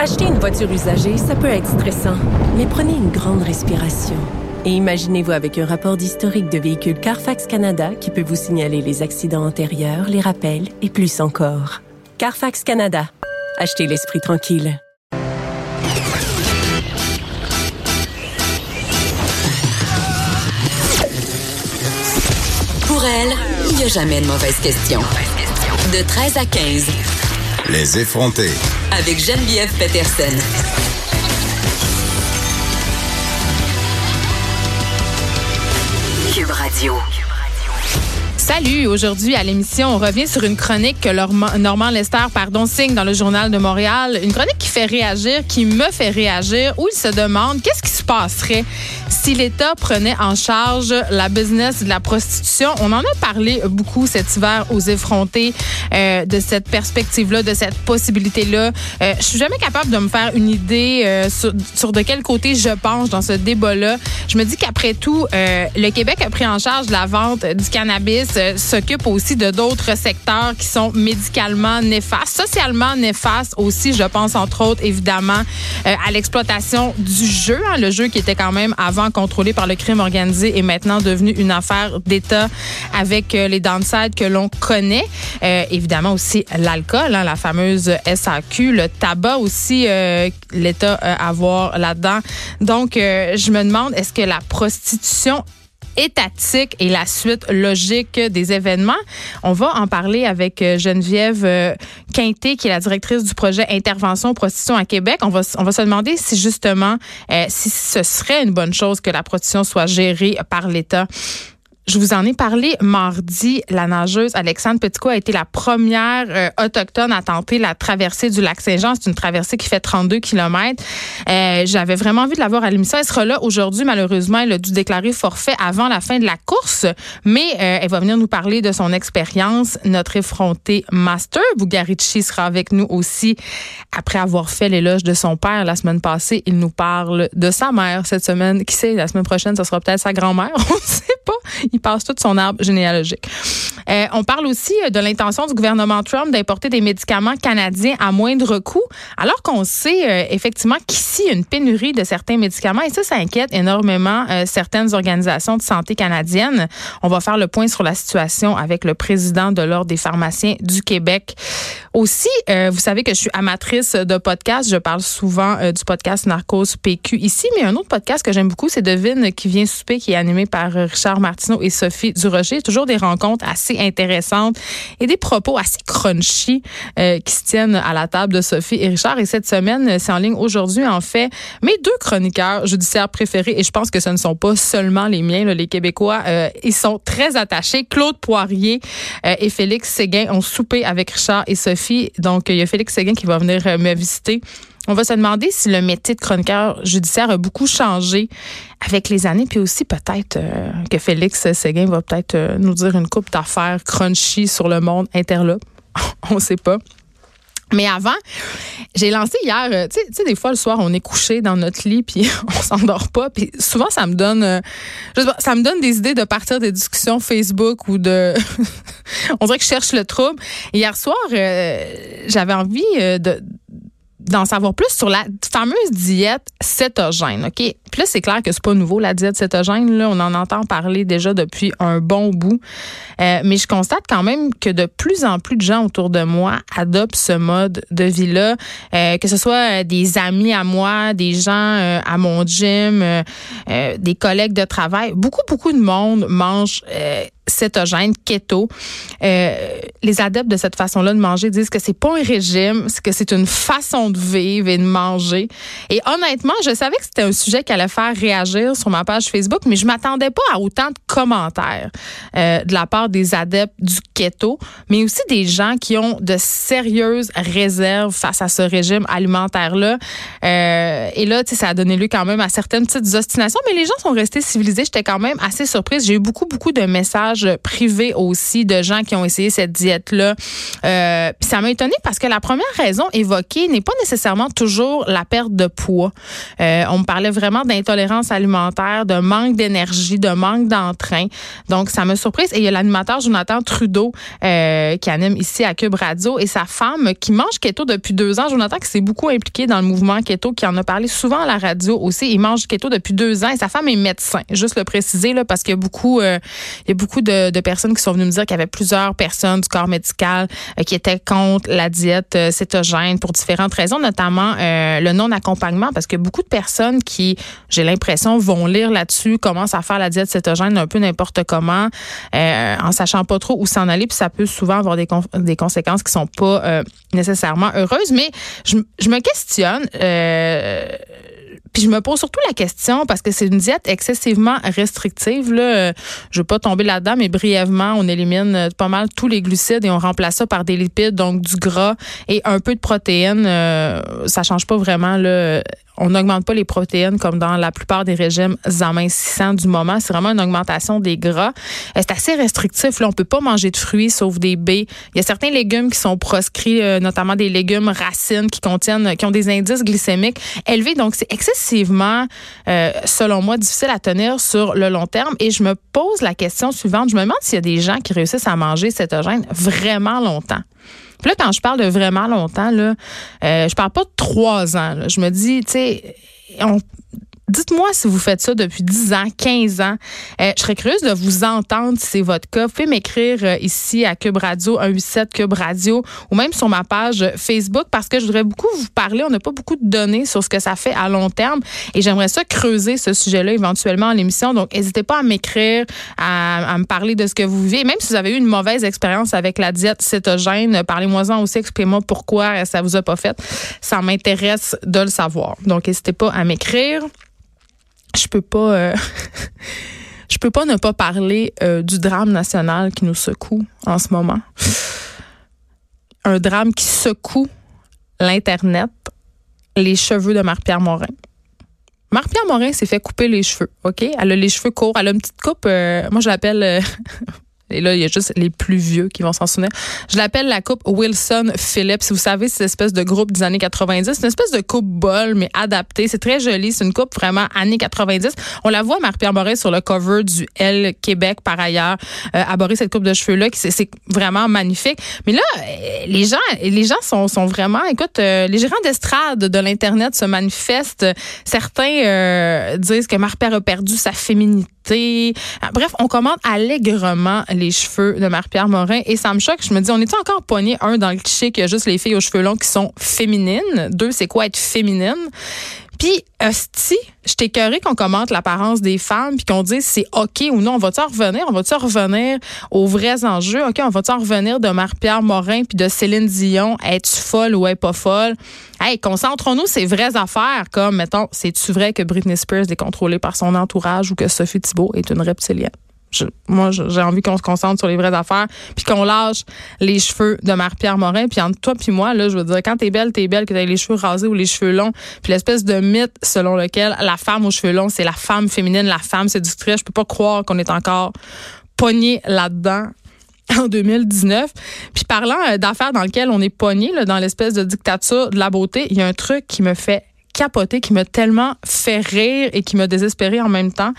Acheter une voiture usagée, ça peut être stressant, mais prenez une grande respiration. Et imaginez-vous avec un rapport d'historique de véhicule Carfax Canada qui peut vous signaler les accidents antérieurs, les rappels et plus encore. Carfax Canada. Achetez l'esprit tranquille. Pour elle, il n'y a jamais de mauvaise question. De 13 à 15. Les effronter. Avec Geneviève Peterson. Cube Radio. Salut, aujourd'hui à l'émission, on revient sur une chronique que Normand Lester pardon, signe dans le journal de Montréal. Une chronique qui fait réagir, qui me fait réagir, où il se demande qu'est-ce qui se passerait si l'État prenait en charge la business de la prostitution? On en a parlé beaucoup cet hiver aux effrontés euh, de cette perspective-là, de cette possibilité-là. Euh, je suis jamais capable de me faire une idée euh, sur, sur, de quel côté je penche dans ce débat-là. Je me dis qu'après tout, euh, le Québec a pris en charge la vente du cannabis s'occupe aussi de d'autres secteurs qui sont médicalement néfastes, socialement néfastes aussi. Je pense entre autres évidemment euh, à l'exploitation du jeu, hein, le jeu qui était quand même avant contrôlé par le crime organisé et maintenant devenu une affaire d'État avec euh, les downsides que l'on connaît. Euh, évidemment aussi l'alcool, hein, la fameuse SAQ, le tabac aussi, l'État à voir là-dedans. Donc, je me demande, est-ce que la prostitution étatique et la suite logique des événements. On va en parler avec euh, Geneviève euh, Quinté, qui est la directrice du projet Intervention Prostitution à Québec. On va, on va se demander si justement, euh, si ce serait une bonne chose que la prostitution soit gérée par l'État. Je vous en ai parlé mardi. La nageuse Alexandre Petitco a été la première euh, autochtone à tenter la traversée du lac Saint-Jean. C'est une traversée qui fait 32 km. Euh, J'avais vraiment envie de la voir à l'émission. Elle sera là aujourd'hui. Malheureusement, elle a dû déclarer forfait avant la fin de la course, mais euh, elle va venir nous parler de son expérience. Notre effronté master, Bugarici, sera avec nous aussi après avoir fait l'éloge de son père la semaine passée. Il nous parle de sa mère cette semaine. Qui sait, la semaine prochaine, ce sera peut-être sa grand-mère. On ne sait pas passe tout son arbre généalogique. Euh, on parle aussi de l'intention du gouvernement Trump d'importer des médicaments canadiens à moindre coût, alors qu'on sait euh, effectivement qu'ici, il y a une pénurie de certains médicaments et ça, ça inquiète énormément euh, certaines organisations de santé canadiennes. On va faire le point sur la situation avec le président de l'Ordre des pharmaciens du Québec. Aussi, vous savez que je suis amatrice de podcasts. Je parle souvent du podcast Narcos PQ ici, mais un autre podcast que j'aime beaucoup, c'est Devine qui vient souper, qui est animé par Richard Martineau et Sophie Durocher. Toujours des rencontres assez intéressantes et des propos assez crunchy euh, qui se tiennent à la table de Sophie et Richard. Et cette semaine, c'est en ligne aujourd'hui, en fait, mes deux chroniqueurs judiciaires préférés, et je pense que ce ne sont pas seulement les miens, là, les Québécois, euh, ils sont très attachés. Claude Poirier euh, et Félix Séguin ont soupé avec Richard et Sophie. Donc, il y a Félix Séguin qui va venir me visiter on va se demander si le métier de chroniqueur judiciaire a beaucoup changé avec les années, puis aussi peut-être euh, que Félix Séguin va peut-être euh, nous dire une coupe d'affaires crunchy sur le monde interlope. on ne sait pas. Mais avant, j'ai lancé hier, euh, tu sais, des fois le soir, on est couché dans notre lit puis on s'endort pas. Puis souvent, ça me donne, ça me donne des idées de partir des discussions Facebook ou de, on dirait que je cherche le trouble. hier soir, j'avais envie de d'en savoir plus sur la fameuse diète cétogène, OK? Puis là, c'est clair que c'est pas nouveau, la diète cétogène. Là, on en entend parler déjà depuis un bon bout. Euh, mais je constate quand même que de plus en plus de gens autour de moi adoptent ce mode de vie-là, euh, que ce soit des amis à moi, des gens euh, à mon gym, des collègues de travail. Beaucoup, beaucoup de monde mange cétogène, keto. Euh, les adeptes de cette façon-là de manger disent que c'est pas un régime, que c'est une façon de vivre et de manger. Et honnêtement, je savais que c'était un sujet qui allait faire réagir sur ma page Facebook, mais je m'attendais pas à autant de commentaires euh, de la part des adeptes du keto, mais aussi des gens qui ont de sérieuses réserves face à ce régime alimentaire-là. Euh, et là, ça a donné lieu quand même à certaines petites ostinations, mais les gens sont restés civilisés. J'étais quand même assez surprise. J'ai eu beaucoup, beaucoup de messages privé aussi de gens qui ont essayé cette diète-là. Euh, puis ça m'a étonnée parce que la première raison évoquée n'est pas nécessairement toujours la perte de poids. Euh, on me parlait vraiment d'intolérance alimentaire, de manque d'énergie, de manque d'entrain. Donc, ça me surprise. Et il y a l'animateur Jonathan Trudeau euh, qui anime ici à Cube Radio et sa femme qui mange keto depuis deux ans. Jonathan qui s'est beaucoup impliqué dans le mouvement keto, qui en a parlé souvent à la radio aussi. Il mange keto depuis deux ans et sa femme est médecin. Juste le préciser là, parce qu'il y a beaucoup, euh, il y a beaucoup de, personnes qui sont venues me dire qu'il y avait plusieurs personnes du corps médical euh, qui étaient contre la diète euh, cétogène pour différentes raisons, notamment euh, le non-accompagnement, parce que beaucoup de personnes qui, j'ai l'impression, vont lire là-dessus, commencent à faire la diète cétogène un peu n'importe comment, en sachant pas trop où s'en aller, puis ça peut souvent avoir des, des conséquences qui sont pas nécessairement heureuses. Mais je, je me questionne. Euh, je me pose surtout la question parce que c'est une diète excessivement restrictive. Je veux pas tomber là-dedans, mais brièvement, on élimine pas mal tous les glucides et on remplace ça par des lipides, donc du gras et un peu de protéines. Euh, ça change pas vraiment là, on n'augmente pas les protéines comme dans la plupart des régimes amincissants du moment. C'est vraiment une augmentation des gras. Euh, c'est assez restrictif. Là, on peut pas manger de fruits sauf des baies. Il y a certains légumes qui sont proscrits, euh, notamment des légumes racines qui contiennent, qui ont des indices glycémiques élevés. Donc, c'est excessivement, euh, selon moi, difficile à tenir sur le long terme. Et je me pose la question suivante. Je me demande s'il y a des gens qui réussissent à manger cétogène vraiment longtemps. Puis là, quand je parle de vraiment longtemps, là, euh, je parle pas de trois ans. Je me dis, tu sais, on Dites-moi si vous faites ça depuis 10 ans, 15 ans. Euh, je serais curieuse de vous entendre si c'est votre cas. Vous pouvez m'écrire euh, ici à Cube Radio, 187 Cube Radio, ou même sur ma page Facebook, parce que je voudrais beaucoup vous parler. On n'a pas beaucoup de données sur ce que ça fait à long terme, et j'aimerais ça creuser ce sujet-là éventuellement en l'émission. Donc, n'hésitez pas à m'écrire, à, me parler de ce que vous vivez. Même si vous avez eu une mauvaise expérience avec la diète cétogène, parlez-moi-en aussi, expliquez-moi pourquoi ça vous a pas fait. Ça m'intéresse de le savoir. Donc, n'hésitez pas à m'écrire je peux pas euh, je peux pas ne pas parler euh, du drame national qui nous secoue en ce moment. Un drame qui secoue l'internet, les cheveux de Marie-Pierre Morin. Marie-Pierre Morin s'est fait couper les cheveux, OK? Elle a les cheveux courts, elle a une petite coupe, euh, moi je l'appelle et là, il y a juste les plus vieux qui vont s'en souvenir. Je l'appelle la coupe Wilson Phillips. Vous savez, c'est une espèce de groupe des années 90. C'est une espèce de coupe bol, mais adaptée. C'est très joli. C'est une coupe vraiment années 90. On la voit, Marie-Pierre Morin, sur le cover du L Québec, par ailleurs, euh, cette coupe de cheveux-là. C'est vraiment magnifique. Mais là, euh, les gens, les gens sont, sont vraiment, écoute, euh, les gérants d'estrade de l'Internet se manifestent. Certains euh, disent que Marie-Pierre a perdu sa féminité Bref, on commande allègrement les cheveux de Marie-Pierre Morin et ça me choque. Je me dis, on est encore pogné, un, dans le cliché qu'il y a juste les filles aux cheveux longs qui sont féminines? Deux, c'est quoi être féminine? Puis, hostie, je t'ai qu'on commente l'apparence des femmes puis qu'on dise c'est OK ou non. On va-tu en revenir? On va-tu revenir aux vrais enjeux? OK, on va-tu en revenir de Marie-Pierre Morin puis de Céline Dion? Es-tu folle ou est pas folle? Hey, concentrons-nous ces vraies affaires comme, mettons, c'est-tu vrai que Britney Spears est contrôlée par son entourage ou que Sophie Thibault est une reptilienne? Moi, j'ai envie qu'on se concentre sur les vraies affaires, puis qu'on lâche les cheveux de Marie-Pierre Morin. Puis entre toi puis moi, là, je veux dire, quand t'es belle, t'es belle, que t'as les cheveux rasés ou les cheveux longs. Puis l'espèce de mythe selon lequel la femme aux cheveux longs, c'est la femme féminine, la femme séductrice. Je peux pas croire qu'on est encore pogné là-dedans en 2019. Puis parlant euh, d'affaires dans lesquelles on est pogné, dans l'espèce de dictature de la beauté, il y a un truc qui me fait capoté, qui m'a tellement fait rire et qui m'a désespéré en même temps.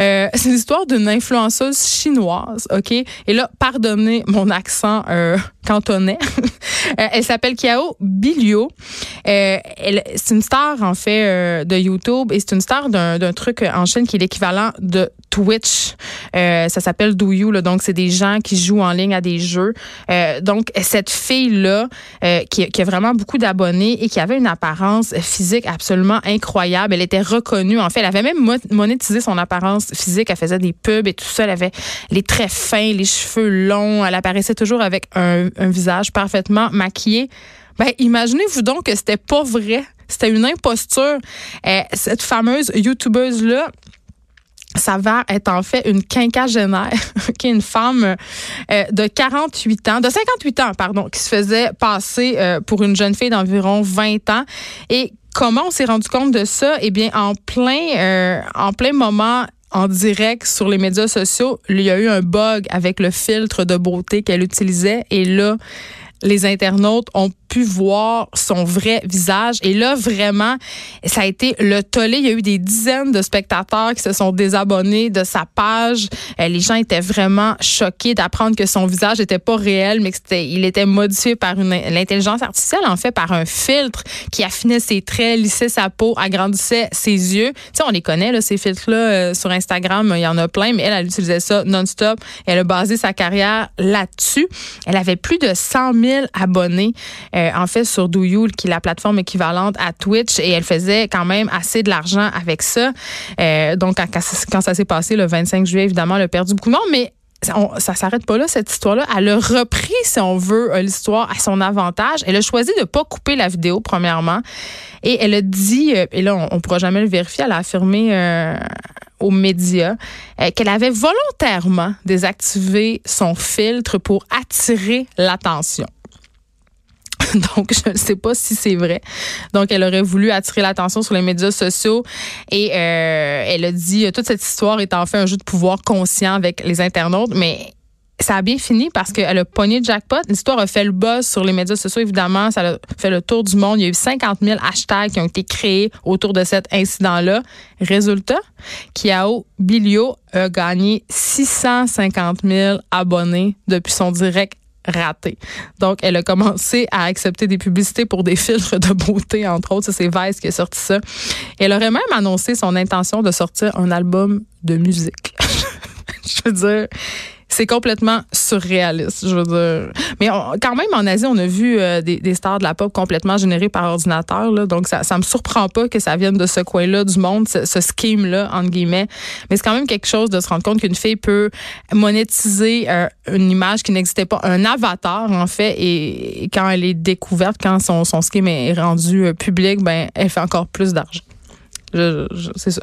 Euh, c'est l'histoire d'une influenceuse chinoise, OK? Et là, pardonnez mon accent euh, cantonais. Euh, elle s'appelle Kiao Bilio. Euh, c'est une star, en fait, de YouTube et c'est une star d'un truc en Chine qui est l'équivalent de Twitch. Euh, ça s'appelle Do You. Donc, c'est des gens qui jouent en ligne à des jeux. Euh, donc, cette fille-là, euh, qui, a vraiment beaucoup d'abonnés et qui avait une apparence physique absolument incroyable. Elle était reconnue. En fait, elle avait même monétisé son apparence physique. Elle faisait des pubs et tout ça. Elle avait les traits fins, les cheveux longs. Elle apparaissait toujours avec un, visage parfaitement maquillé. Ben, imaginez-vous donc que c'était pas vrai. C'était une imposture. Cette fameuse YouTubeuse-là, s'avère être en fait une quinquagénaire, qui est une femme euh, de 48 ans, de 58 ans, pardon, qui se faisait passer euh, pour une jeune fille d'environ 20 ans. Et comment on s'est rendu compte de ça? Eh bien, en plein, euh, en plein moment en direct sur les médias sociaux, il y a eu un bug avec le filtre de beauté qu'elle utilisait. Et là, les internautes ont pu voir son vrai visage. Et là, vraiment, ça a été le tollé. Il y a eu des dizaines de spectateurs qui se sont désabonnés de sa page. Euh, les gens étaient vraiment choqués d'apprendre que son visage n'était pas réel, mais qu'il était modifié par l'intelligence artificielle, en fait, par un filtre qui affinait ses traits, lissait sa peau, agrandissait ses yeux. Tu sais, on les connaît, ces filtres-là, euh, sur Instagram, il y en a plein, mais elle, elle utilisait ça non-stop. Elle a basé sa carrière là-dessus. Elle avait plus de 100 000 abonnés, euh, en fait, sur Douyoul, qui est la plateforme équivalente à Twitch, et elle faisait quand même assez de l'argent avec ça. Euh, donc, quand, ça s'est passé le 25 juillet, évidemment, elle a perdu beaucoup de mais ça s'arrête pas là, cette histoire-là. Elle a repris, si on veut, l'histoire à son avantage. Elle a choisi de pas couper la vidéo, premièrement. Et elle a dit, euh, et là, on ne pourra jamais le vérifier, elle a affirmé euh, aux médias euh, qu'elle avait volontairement désactivé son filtre pour attirer l'attention. Donc, je ne sais pas si c'est vrai. Donc, elle aurait voulu attirer l'attention sur les médias sociaux et elle a dit toute cette histoire est en fait un jeu de pouvoir conscient avec les internautes, mais ça a bien fini parce qu'elle a pogné jackpot. L'histoire a fait le buzz sur les médias sociaux, évidemment. Ça a fait le tour du monde. Il y a eu 50 000 hashtags qui ont été créés autour de cet incident-là. Résultat, Kiao Bilio a gagné 650 000 abonnés depuis son direct raté. Donc, elle a commencé à accepter des publicités pour des filtres de beauté, entre autres. C'est Vice qui a sorti ça. Elle aurait même annoncé son intention de sortir un album de musique. Je veux dire, c'est complètement surréaliste, je veux dire. Mais quand même, en Asie, on a vu euh, des, stars de la pop complètement générées par ordinateur. Là, donc, ça ne me surprend pas que ça vienne de ce coin-là du monde, ce, scheme-là, entre guillemets. Mais c'est quand même quelque chose de se rendre compte qu'une fille peut monétiser euh, une image qui n'existait pas, un avatar, en fait, et, quand elle est découverte, quand son, son scheme est rendu euh, public, ben, elle fait encore plus d'argent c'est ça.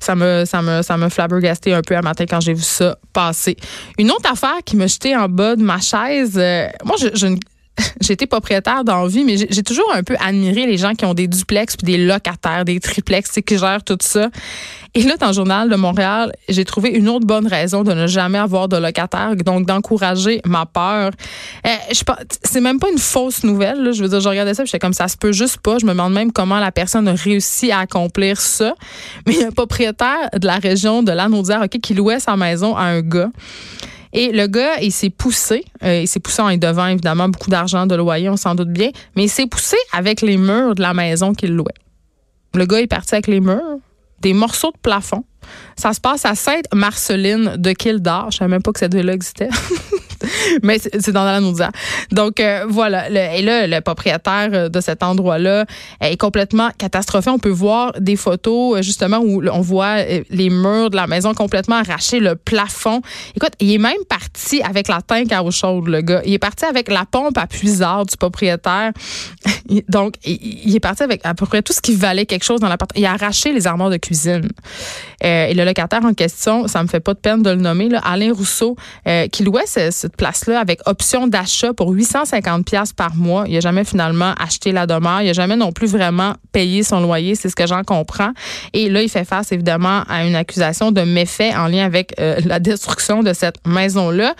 Ça me, ça me, ça me flabbergasté un peu à matin quand j'ai vu ça passer. Une autre affaire qui me jetait en bas de ma chaise, euh, moi, je, je, été propriétaire d'envie, mais j'ai toujours un peu admiré les gens qui ont des duplex puis des locataires, des triplex, qui gèrent tout ça. Et là, dans le journal de Montréal, j'ai trouvé une autre bonne raison de ne jamais avoir de locataire, donc d'encourager ma peur. Euh, c'est même pas une fausse nouvelle. Je veux dire, je regardais ça, j'étais comme ça se peut juste pas. Je me demande même comment la personne a réussi à accomplir ça. Mais il un propriétaire de la région de Lanaudière, ok, qui louait sa maison à un gars. Et le gars, il s'est poussé. Euh, il s'est poussé en devant, évidemment, beaucoup d'argent de loyer, on s'en doute bien. Mais il s'est poussé avec les murs de la maison qu'il louait. Le gala est parti avec les murs, des morceaux de plafond. Ça se passe à Sainte-Marceline de Kildare. Je savais même pas que cette ville-là existait. mais c'est dans la. Donc euh, voilà. et là, le propriétaire euh, de cet endroit-là est complètement catastrophé. On peut voir des photos euh, justement où on voit les murs de la maison complètement arrachés, le plafond. Écoute, il est même parti avec la tank à eau chaude, le gars. Il est parti avec la pompe à puisard du propriétaire. Donc, il est parti avec à peu près tout ce qui valait quelque chose dans l'appartement. Il a arraché les armoires de cuisine. et le locataire en question, ça me fait pas de peine de le nommer, Alain Rousseau, qui louait ce, place-là avec option d'achat pour 850 pièces par mois. Il n'a jamais finalement acheté la demeure. Il n'a jamais non plus vraiment payé son loyer. C'est ce que j'en comprends. Et là, il fait face évidemment à une accusation de méfait en lien avec euh, la destruction de cette maison-là.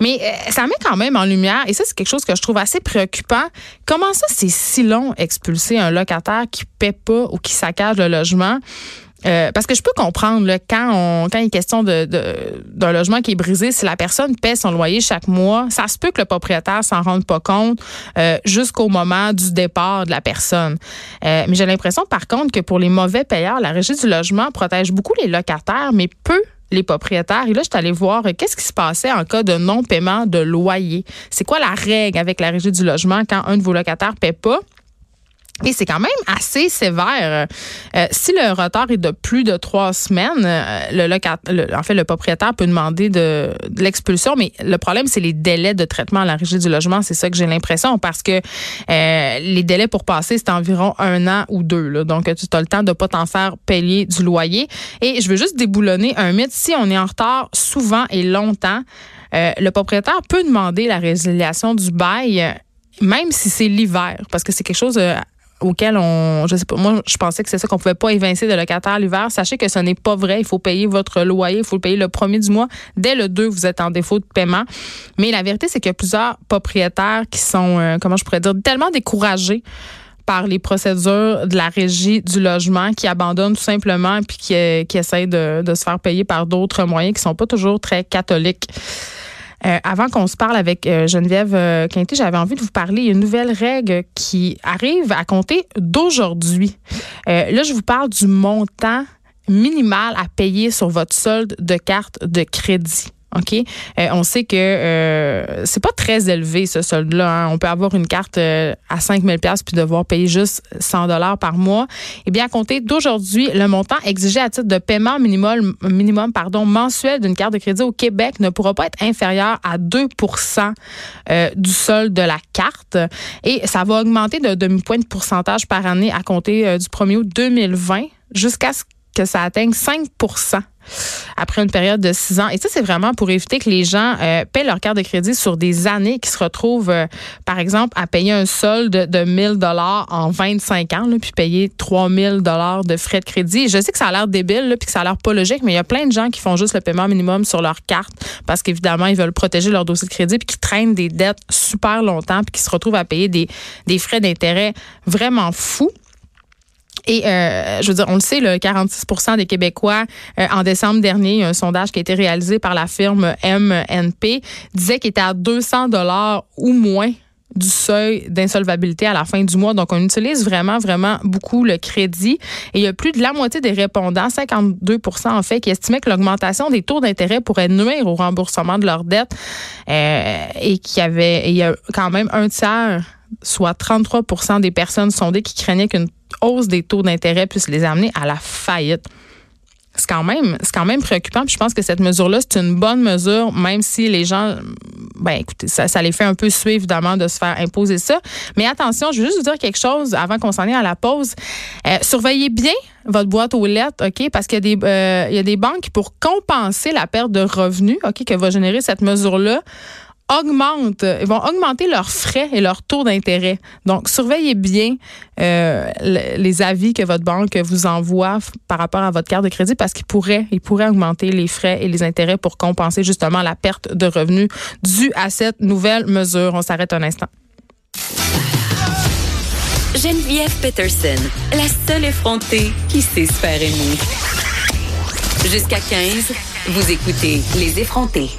Mais euh, ça met quand même en lumière, et ça, c'est quelque chose que je trouve assez préoccupant. Comment ça, c'est si long expulser un locataire qui paie pas ou qui saccage le logement? Euh, parce que je peux comprendre là, quand on quand il est question de, d'un logement qui est brisé, si la personne paie son loyer chaque mois, ça se peut que le propriétaire s'en rende pas compte euh, jusqu'au moment du départ de la personne. Euh, mais j'ai l'impression par contre que pour les mauvais payeurs, la régie du logement protège beaucoup les locataires, mais peu les propriétaires. Et là, je suis allée voir qu'est-ce qui se passait en cas de non-paiement de loyer? C'est quoi la règle avec la régie du logement quand un de vos locataires paie pas? Et c'est quand même assez sévère. Euh, si le retard est de plus de trois semaines, euh, le, locataire, en fait, le propriétaire peut demander de, l'expulsion, mais le problème, c'est les délais de traitement à la régie du logement. C'est ça que j'ai l'impression, parce que euh, les délais pour passer, c'est environ un an ou deux. Donc, tu as le temps de pas t'en faire payer du loyer. Et je veux juste déboulonner un mythe. Si on est en retard souvent et longtemps, le propriétaire peut demander la résiliation du bail même si c'est l'hiver, parce que c'est quelque chose auquel on, je sais pas, moi, je pensais que c'est ça qu'on pouvait pas évincer de locataire l'hiver. Sachez que ce n'est pas vrai. Il faut payer votre loyer, il faut le payer le premier du mois. Dès le 2, vous êtes en défaut de paiement. Mais la vérité, c'est qu'il y a plusieurs propriétaires qui sont, euh, comment je pourrais dire, tellement découragés par les procédures de la régie du logement qui abandonnent tout simplement puis qui, euh, qui essayent de, de se faire payer par d'autres moyens qui sont pas toujours très catholiques. Euh, avant qu'on se parle avec euh, Geneviève euh, Quinté, j'avais envie de vous parler une nouvelle règle qui arrive à compter d'aujourd'hui. là, je vous parle du montant minimal à payer sur votre solde de carte de crédit. OK? Euh, on sait que euh, c'est pas très élevé, ce solde-là. Hein. On peut avoir une carte euh, à 5 000 puis devoir payer juste 100 dollars par mois. Eh bien, à compter d'aujourd'hui, le montant exigé à titre de paiement minimum, minimum pardon, mensuel d'une carte de crédit au Québec ne pourra pas être inférieur à 2% du solde de la carte. Et ça va augmenter de demi-point de pourcentage par année à compter du 1er août 2020 jusqu'à ce que ça atteigne 5 après une période de six ans. Et ça, c'est vraiment pour éviter que les gens euh, paient leur carte de crédit sur des années qui se retrouvent, euh, par exemple, à payer un solde de 1000 dollars en 25 ans, puis payer 3000 dollars de frais de crédit. je sais que ça a l'air débile, puis que ça a l'air pas logique, mais il y a plein de gens qui font juste le paiement minimum sur leur carte parce qu'évidemment, ils veulent protéger leur dossier de crédit, puis qui traînent des dettes super longtemps, puis qui se retrouvent à payer des, des frais d'intérêt vraiment fous. Et euh, je veux dire, on le sait, le 46% des Québécois, euh, en décembre dernier, un sondage qui a été réalisé par la firme MNP, disait qu'il était à 200 dollars ou moins du seuil d'insolvabilité à la fin du mois. Donc, on utilise vraiment, vraiment beaucoup le crédit. Et il y a plus de la moitié des répondants, 52% en fait, qui estimaient que l'augmentation des taux d'intérêt pourrait nuire au remboursement de leurs dettes euh, et qu'il y avait, il y a quand même un tiers soit 33% des personnes sondées qui craignaient qu'une hausse des taux d'intérêt puisse les amener à la faillite. C'est quand même, préoccupant. Je pense que cette mesure-là, c'est une bonne mesure, même si les gens, ben écoutez, ça, ça les fait un peu suivre évidemment de se faire imposer ça. Mais attention, je veux juste vous dire quelque chose avant qu'on s'en aille à la pause. Euh, surveillez bien votre boîte aux lettres, ok, parce qu'il y a des, euh, il y a des banques pour compenser la perte de revenus, ok, que va générer cette mesure-là augmentent, ils vont augmenter leurs frais et leurs taux d'intérêt. Donc, surveillez bien euh, les avis que votre banque vous envoie par rapport à votre carte de crédit parce qu'ils pourraient, ils pourraient augmenter les frais et les intérêts pour compenser justement la perte de revenus due à cette nouvelle mesure. On s'arrête un instant. Geneviève Peterson, la seule effrontée qui sait se. Jusqu'à 15, vous écoutez Les effrontés.